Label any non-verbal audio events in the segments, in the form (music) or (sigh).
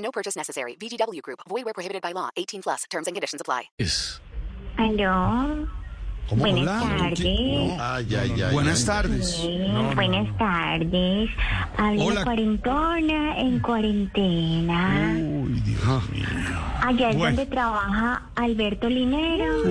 No purchase necessary. VGW Group. Void where prohibited by law. 18 plus. Terms and conditions apply. Aló. Buenas tardes. Ay, ay, ay. Buenas ay. tardes. Sí, buenas tardes. Habla Hola. cuarentona en cuarentena. Uy, Dios mío. Allá es Bueno. donde trabaja Alberto Linero.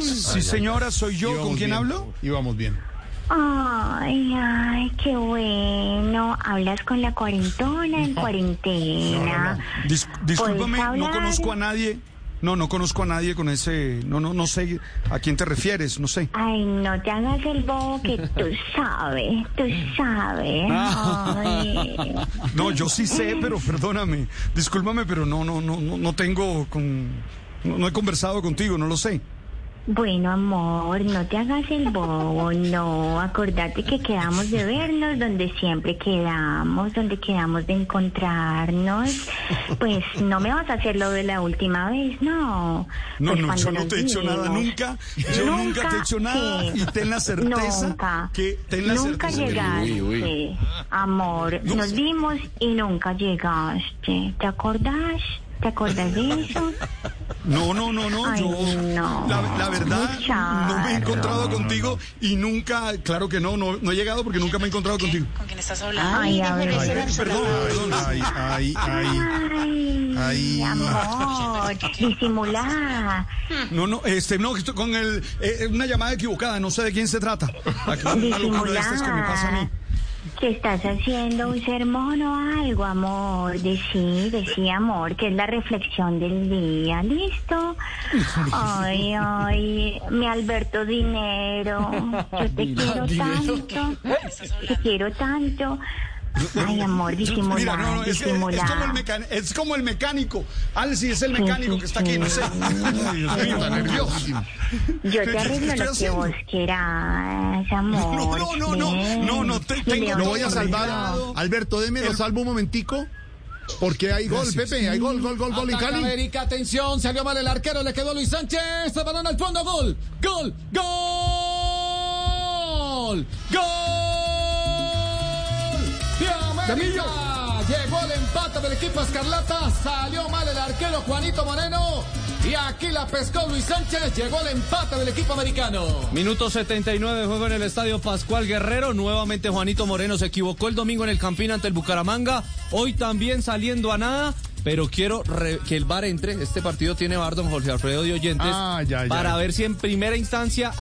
Sí, señora, soy yo. ¿Con quién bien. hablo? Íbamos bien. Ay, ay, qué bueno. Hablas con la cuarentona en cuarentena. Dis- discúlpame, ¿Puedes no hablar? conozco a nadie. No, no conozco a nadie con ese. No, no, no sé a quién te refieres, no sé. Ay, no te hagas el bobo que tú sabes, tú sabes. Ay. No, yo sí sé, pero perdóname. Discúlpame, pero no, no, no, no, no tengo con. No, no he conversado contigo, no lo sé. Bueno, amor, no te hagas el bobo, no. Acordate que quedamos de vernos donde siempre quedamos, donde quedamos de encontrarnos. Pues no me vas a hacer lo de la última vez, no. No, Pues no, yo no te he hecho nada nunca. Yo nunca, te he hecho nada. sí. Y ten la certeza Nunca. que. Ten la nunca certeza que- llegaste, Uy, amor. No. Nos vimos y nunca llegaste. ¿Te acordás? ¿Te acordás de eso? No, no, no, no. Ay, yo, no. La, la verdad, no me he encontrado contigo y nunca, claro que no, no, no he llegado porque nunca me he encontrado contigo. Ay, a ver. Perdón, perdón. Ay, ay, ay. Ay, Ay. amor, disimulá. No, no, este, no, estoy con el, eh, una llamada equivocada, no sé de quién se trata. Aquí una locura de estas que me pasa a mí. Que estás haciendo un sermón o algo, amor. Decí, decí, amor, que es la reflexión del día. ¿Listo? Ay, ay, mi Alberto Dinero. Yo te (laughs) quiero tanto. Te quiero tanto. Ay, amor, Mira, no, no, es, como el es como el mecánico. Alci es el mecánico que está aquí, no sé. Ay, Dios mío, Está nervioso. Yo ¿Qué- te arreglo lo que haciendo? vos quieras, amor. No, no, no, no, no, no, te- tengo- Lo voy a salvar. Alberto, déme lo salvo un momentico. Porque hay gol, Pepe. Hay gol, gol, gol, gol en Cali. América, atención, salió mal el arquero, le quedó Luis Sánchez, se balón al fondo, gol, gol, gol, gol América. Llegó el empate del equipo Escarlata, salió mal el arquero Juanito Moreno y aquí la pescó Luis Sánchez, llegó el empate del equipo americano. Minuto 79 de juego en el estadio Pascual Guerrero. Nuevamente Juanito Moreno se equivocó el domingo en el Campín ante el Bucaramanga. Hoy también saliendo a nada. Pero quiero re- que el VAR entre. Este partido tiene VAR, don Jorge Alfredo de Oyentes. Ah, ya, ya. Para ver si en primera instancia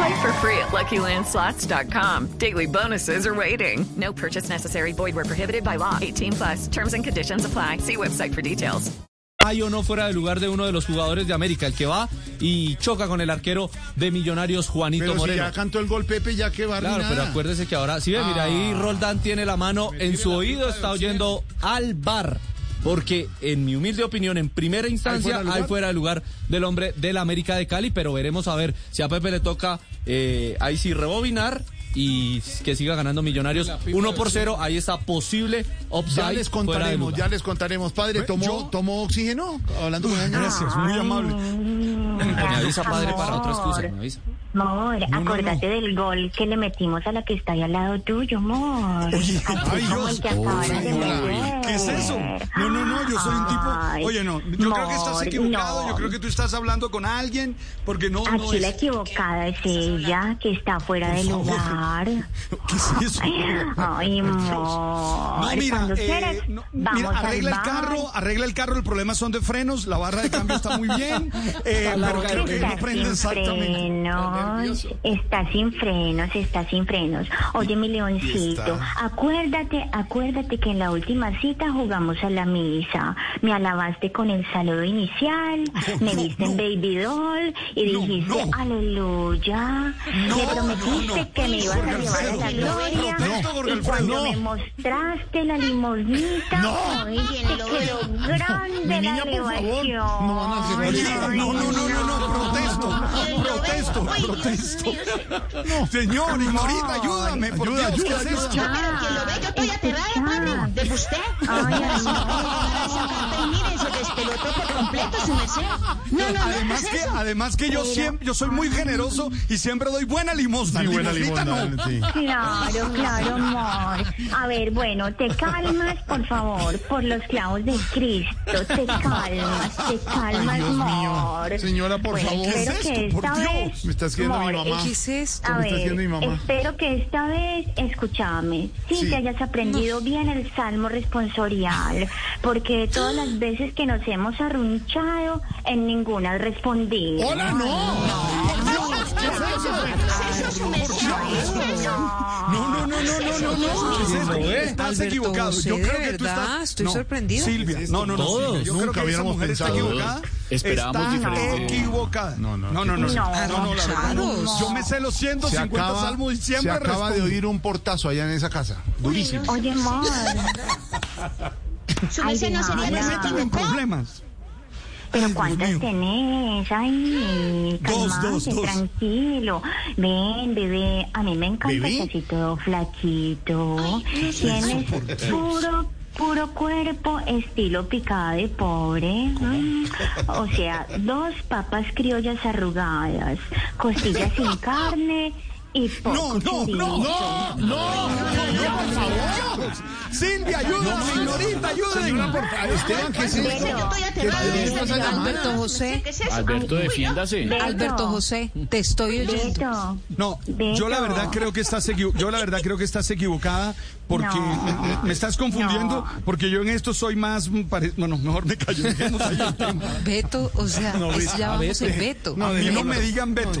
Play for free at LuckyLandSlots.com. Daily bonuses are waiting. No purchase necessary. Void where prohibited by law. 18 plus terms and conditions apply. See website for details. hay o no fuera de lugar de uno de los jugadores de América, el que va y choca con el arquero de Millonarios, Juanito Pero si Moreno. ya cantó el gol, Pepe, ya que va Claro, pero acuérdese que ahora, si ve, mira, ahí Roldán tiene la mano en su oído, está oyendo al bar. Porque, en mi humilde opinión, en primera instancia, fuera hay fuera de lugar del hombre del América de Cali, pero veremos a ver si a Pepe le toca eh, ahí sí rebobinar y que siga ganando Millonarios 1 por 0. Ahí está posible offside. Ya les contaremos, ya les contaremos. Padre, ¿tomó, ¿yo? tomó oxígeno? Hablando con. Gracias, muy amable. Me avisa, padre, para otra excusa. Me avisa. Amor, no, acordate del gol que le metimos a la que está ahí al lado tuyo, amor. Así ay, Dios. que. ¿Qué es eso? No, no, no, yo soy un tipo. Oye, no, yo creo que estás amor, equivocado. no. Yo creo que tú estás hablando con alguien porque no, no Aquí la es. equivocada es ella, que está fuera de favor. lugar. ¿Qué es eso? Ay, amor. No, mira, eh, quieras, no, vamos mira, arregla al el bar. carro, arregla el carro, el problema son de frenos, la barra de cambio está muy bien, eh, pero creo que no prende exactamente. Está sin frenos, está sin frenos. Oye, mi leoncito, acuérdate, acuérdate que en la última cita jugamos a la misa. Me alabaste con el saludo inicial, (laughs) me viste en Baby Doll y dijiste, aleluya. me prometiste que me ibas a llevar a la gloria. Y cuando me mostraste la limosnita, oíste, quedó grande Mi la niña, por favor, elevación. no van a hacer No, no, no, no, no, protesto, protesto, protesto. Señor, Ignorita, ayúdame, por Ayuda, Dios, ¿qué ayuda, es esto? Pero quien lo ve, yo estoy aterrada, mami. ¿De usted? Ay, ay, despelotó por completo su merced. No, no, no, Además ¿qué es que, eso? además que yo siempre, yo soy muy generoso y siempre doy buena limosna. Sí, buena limosna, no. sí. Claro, claro, amor. A ver, bueno, te calmas, por favor, por los clavos de Cristo. Te calmas, te calmas, Ay, Dios mío. amor. Señora, por Bueno, favor. espero ¿Qué es que esta Dios. vez... Me está escribiendo mi mamá. eh, es esto? A Me está ver, haciendo mi mamá. espero que esta vez, escúchame, sí, Sí. te hayas aprendido bien el salmo responsorial, porque todas las veces que nos hemos arrunchado, en ninguna has respondido. ¡Hola, no! No, no, no, no, no, no, no. ¿eh? Estás equivocado. Yo ¿de creo que tú estás. estoy no, sorprendido. Silvia, ¿Qué es no, no, no. Yo creo que esa mujer está equivocada. Esperábamos diferente. equivocada. No, no, no, no, no. no, No, no. Yo me sé los Se 150 acaba, salmos y se siempre acaba de oír un portazo allá en esa casa. Durísimo. Oye. Su Ay, merced no sería No me metan en problemas. Pero ¿cuántas tenés? Ay, Dos, calmate, dos, dos. tranquilo. Ven, bebé, a mí me encanta ¿Bebé? que así todo flaquito. Tienes puro, puro cuerpo, estilo picada de pobre. Mm. O sea, dos papas criollas arrugadas, costillas sin carne y poco No, no, chorizo. no, no, no, no, favor. Silvia, ayúdame, Ignorita, ayúdenme. Esteban, ¿qué es. Alberto José, Alberto, defiéndase. Alberto José, te estoy oyendo. No, yo la verdad creo que estás equivo- yo la verdad creo que estás equivocada porque No. me, estás confundiendo No. porque yo en esto soy más pare- bueno, mejor me callo. Beto, o sea, es, ya vamos en Beto. a mí no me digan Beto.